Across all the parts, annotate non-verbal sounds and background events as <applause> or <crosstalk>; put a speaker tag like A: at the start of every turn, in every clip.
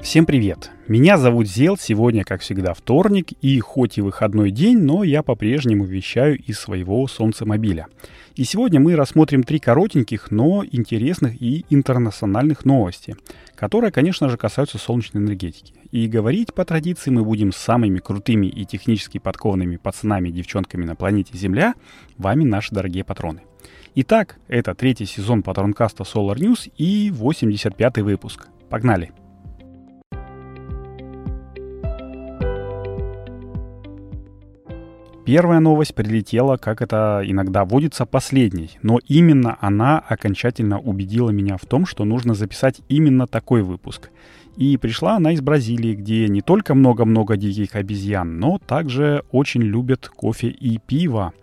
A: Всем привет! Меня зовут Зел, сегодня, как всегда, вторник, и хоть и выходной день, но я по-прежнему вещаю из своего солнцемобиля. И сегодня мы рассмотрим три коротеньких, но интересных и интернациональных новости, которые, конечно же, касаются солнечной энергетики. И говорить по традиции мы будем с самыми крутыми и технически подкованными пацанами и девчонками на планете Земля, вами наши дорогие патроны. Итак, это третий сезон патронкаста Solar News и 85 выпуск. Погнали! Первая новость прилетела, как это иногда водится, последней, но именно она окончательно убедила меня в том, что нужно записать именно такой выпуск. И пришла она из Бразилии, где не только много-много диких обезьян, но также очень любят кофе и пиво.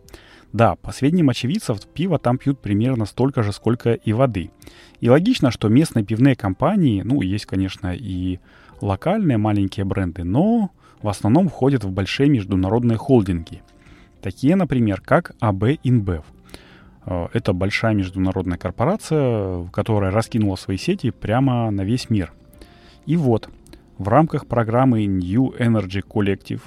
A: Да, по сведениям очевидцев, пиво там пьют примерно столько же, сколько и воды. И логично, что местные пивные компании, ну, есть, конечно, и локальные маленькие бренды, но в основном входят в большие международные холдинги – Такие, например, как АБ Инбев. Э, это большая международная корпорация, которая раскинула свои сети прямо на весь мир. И вот, в рамках программы New Energy Collective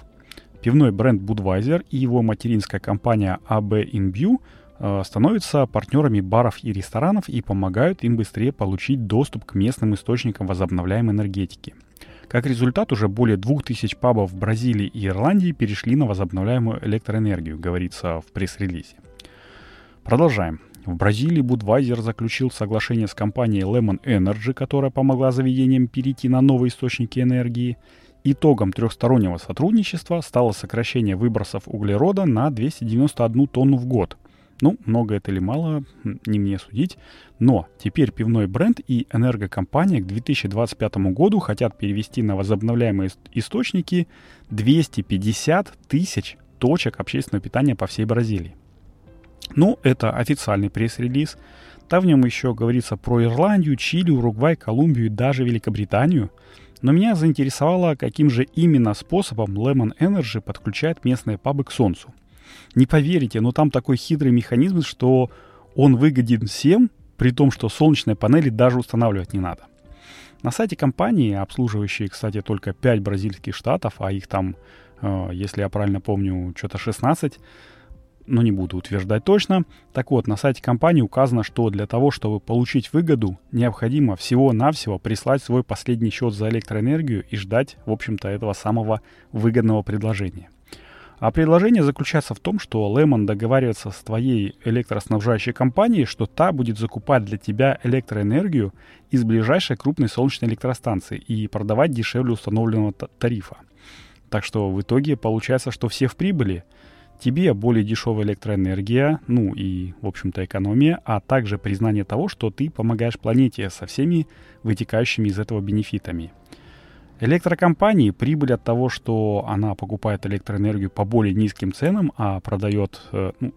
A: пивной бренд Budweiser и его материнская компания AB InBew э, становятся партнерами баров и ресторанов и помогают им быстрее получить доступ к местным источникам возобновляемой энергетики – как результат, уже более 2000 пабов в Бразилии и Ирландии перешли на возобновляемую электроэнергию, говорится в пресс-релизе. Продолжаем. В Бразилии Budweiser заключил соглашение с компанией Lemon Energy, которая помогла заведениям перейти на новые источники энергии. Итогом трехстороннего сотрудничества стало сокращение выбросов углерода на 291 тонну в год – ну, много это или мало, не мне судить. Но теперь пивной бренд и энергокомпания к 2025 году хотят перевести на возобновляемые источники 250 тысяч точек общественного питания по всей Бразилии. Ну, это официальный пресс-релиз. Там в нем еще говорится про Ирландию, Чили, Уругвай, Колумбию и даже Великобританию. Но меня заинтересовало, каким же именно способом Lemon Energy подключает местные пабы к Солнцу – не поверите, но там такой хитрый механизм, что он выгоден всем, при том, что солнечные панели даже устанавливать не надо. На сайте компании, обслуживающей, кстати, только 5 бразильских штатов, а их там, э, если я правильно помню, что-то 16, но не буду утверждать точно. Так вот, на сайте компании указано, что для того, чтобы получить выгоду, необходимо всего-навсего прислать свой последний счет за электроэнергию и ждать, в общем-то, этого самого выгодного предложения. А предложение заключается в том, что Лемон договаривается с твоей электроснабжающей компанией, что та будет закупать для тебя электроэнергию из ближайшей крупной солнечной электростанции и продавать дешевле установленного тарифа. Так что в итоге получается, что все в прибыли. Тебе более дешевая электроэнергия, ну и, в общем-то, экономия, а также признание того, что ты помогаешь планете со всеми вытекающими из этого бенефитами. Электрокомпании прибыль от того, что она покупает электроэнергию по более низким ценам, а продает, э, ну,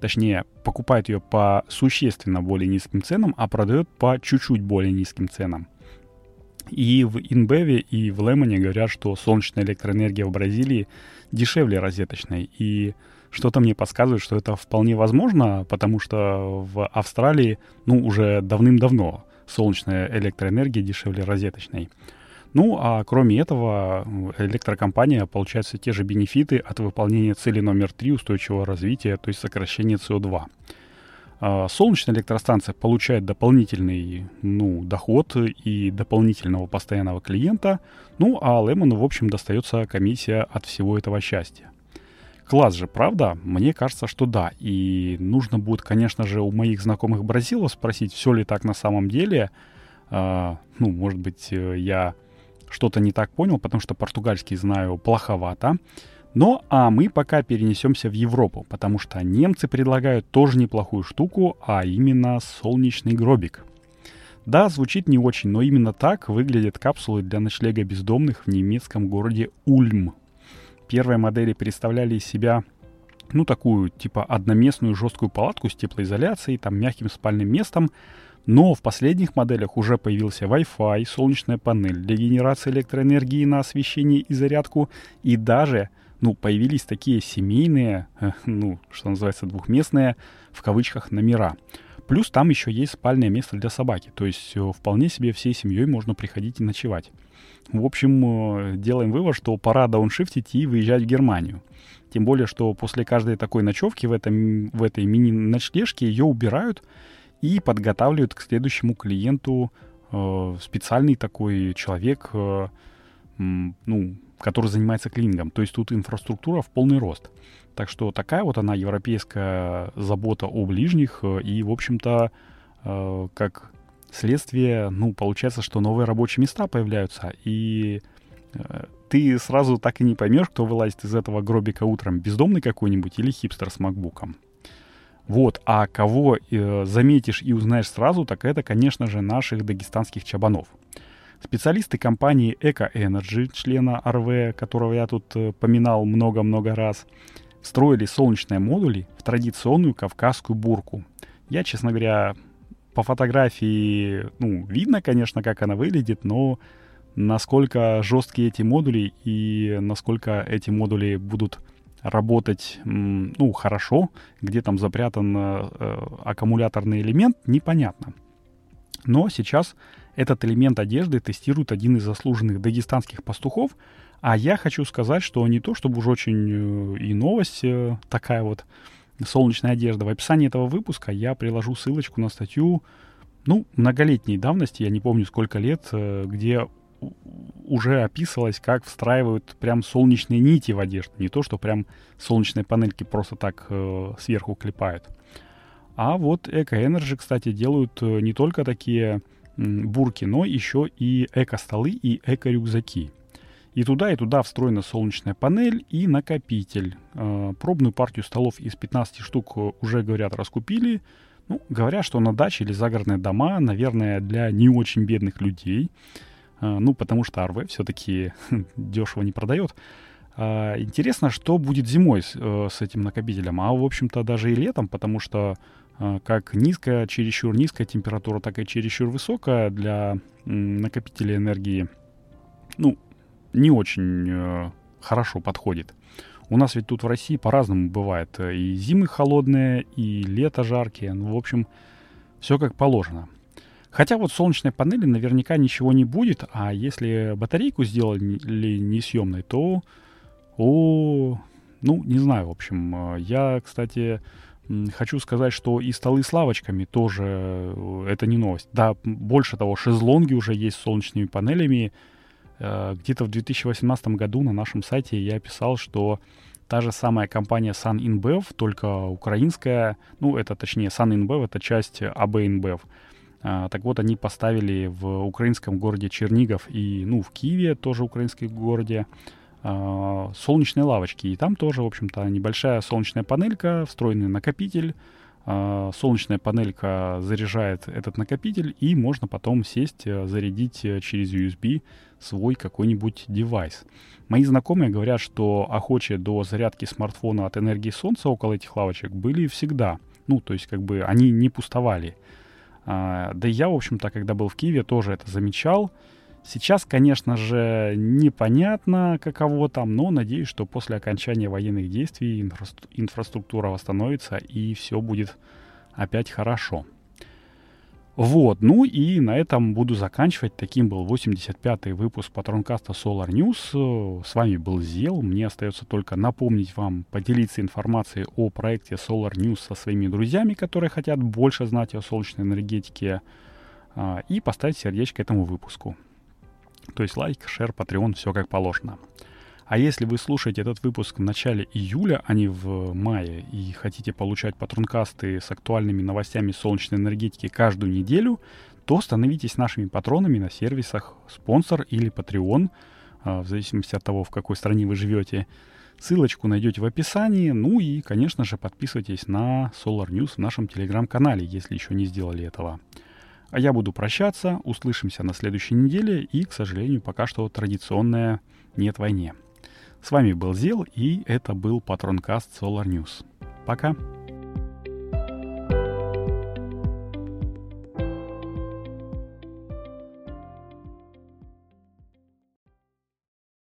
A: точнее, покупает ее по существенно более низким ценам, а продает по чуть-чуть более низким ценам. И в Инбеве, и в Лемоне говорят, что солнечная электроэнергия в Бразилии дешевле розеточной. И что-то мне подсказывает, что это вполне возможно, потому что в Австралии, ну, уже давным-давно солнечная электроэнергия дешевле розеточной. Ну, а кроме этого, электрокомпания получает все те же бенефиты от выполнения цели номер три устойчивого развития, то есть сокращения СО2. А, солнечная электростанция получает дополнительный ну, доход и дополнительного постоянного клиента, ну а Лемону, в общем, достается комиссия от всего этого счастья. Класс же, правда? Мне кажется, что да. И нужно будет, конечно же, у моих знакомых бразилов спросить, все ли так на самом деле. А, ну, может быть, э, я что-то не так понял, потому что португальский знаю плоховато. Но а мы пока перенесемся в Европу, потому что немцы предлагают тоже неплохую штуку, а именно солнечный гробик. Да, звучит не очень, но именно так выглядят капсулы для ночлега бездомных в немецком городе Ульм. Первые модели представляли из себя ну, такую, типа, одноместную жесткую палатку с теплоизоляцией, там, мягким спальным местом, но в последних моделях уже появился Wi-Fi, солнечная панель для генерации электроэнергии на освещение и зарядку, и даже ну, появились такие семейные, э, ну, что называется, двухместные, в кавычках, номера. Плюс там еще есть спальное место для собаки. То есть э, вполне себе всей семьей можно приходить и ночевать. В общем, э, делаем вывод, что пора дауншифтить и выезжать в Германию. Тем более, что после каждой такой ночевки в, этом, в этой мини-ночлежке ее убирают и подготавливают к следующему клиенту э, специальный такой человек, э, ну, который занимается клинингом. То есть тут инфраструктура в полный рост. Так что такая вот она европейская забота о ближних. Э, и, в общем-то, э, как следствие, ну, получается, что новые рабочие места появляются. И э, ты сразу так и не поймешь, кто вылазит из этого гробика утром. Бездомный какой-нибудь или хипстер с макбуком. Вот, а кого э, заметишь и узнаешь сразу, так это, конечно же, наших дагестанских чабанов. Специалисты компании Eco Energy, члена РВ, которого я тут э, поминал много-много раз, строили солнечные модули в традиционную кавказскую бурку. Я, честно говоря, по фотографии, ну, видно, конечно, как она выглядит, но насколько жесткие эти модули и насколько эти модули будут работать, ну, хорошо, где там запрятан э, аккумуляторный элемент, непонятно. Но сейчас этот элемент одежды тестирует один из заслуженных дагестанских пастухов, а я хочу сказать, что не то, чтобы уж очень э, и новость э, такая вот солнечная одежда. В описании этого выпуска я приложу ссылочку на статью, ну, многолетней давности, я не помню сколько лет, э, где уже описывалось, как встраивают прям солнечные нити в одежду. Не то, что прям солнечные панельки просто так э, сверху клепают. А вот Energy, кстати, делают не только такие бурки, но еще и эко-столы и эко-рюкзаки. И туда, и туда встроена солнечная панель и накопитель. Э, пробную партию столов из 15 штук уже, говорят, раскупили. Ну, говорят, что на даче или загородные дома, наверное, для не очень бедных людей. Э, ну, потому что РВ все-таки <laughs> дешево не продает. Э, интересно, что будет зимой с, с этим накопителем, а, в общем-то, даже и летом, потому что а, как низкая, чересчур низкая температура, так и чересчур высокая для накопителя энергии, ну, не очень э, хорошо подходит. У нас ведь тут в России по-разному бывает. И зимы холодные, и лето жаркие. Ну, в общем, все как положено. Хотя вот солнечной панели наверняка ничего не будет, а если батарейку сделали несъемной, то, о, ну, не знаю, в общем, я, кстати, Хочу сказать, что и столы с лавочками тоже э, это не новость. Да, больше того, шезлонги уже есть с солнечными панелями. Э, где-то в 2018 году на нашем сайте я писал, что та же самая компания Sun InBev, только украинская, ну это точнее Sun InBev, это часть AB InBev. А, так вот, они поставили в украинском городе Чернигов и, ну, в Киеве, тоже украинском городе, э, солнечные лавочки. И там тоже, в общем-то, небольшая солнечная панелька, встроенный накопитель. Э, солнечная панелька заряжает этот накопитель, и можно потом сесть, э, зарядить э, через USB свой какой-нибудь девайс. Мои знакомые говорят, что охочие до зарядки смартфона от энергии солнца около этих лавочек были всегда. Ну, то есть, как бы они не пустовали. А, да и я, в общем-то, когда был в Киеве, тоже это замечал. Сейчас, конечно же, непонятно, каково там, но надеюсь, что после окончания военных действий инфра инфраструктура восстановится и все будет опять хорошо. Вот, ну и на этом буду заканчивать. Таким был 85-й выпуск Патронкаста Solar News. С вами был Зел. Мне остается только напомнить вам, поделиться информацией о проекте Solar News со своими друзьями, которые хотят больше знать о солнечной энергетике, а, и поставить сердечко этому выпуску. То есть лайк, шер, патреон, все как положено. А если вы слушаете этот выпуск в начале июля, а не в мае, и хотите получать патронкасты с актуальными новостями солнечной энергетики каждую неделю, то становитесь нашими патронами на сервисах спонсор или Patreon, а, в зависимости от того, в какой стране вы живете. Ссылочку найдете в описании. Ну и, конечно же, подписывайтесь на Solar News в нашем телеграм-канале, если еще не сделали этого. А я буду прощаться, услышимся на следующей неделе и, к сожалению, пока что традиционная «Нет войне». С вами был Зел, и это был Патронкаст Solar News. Пока!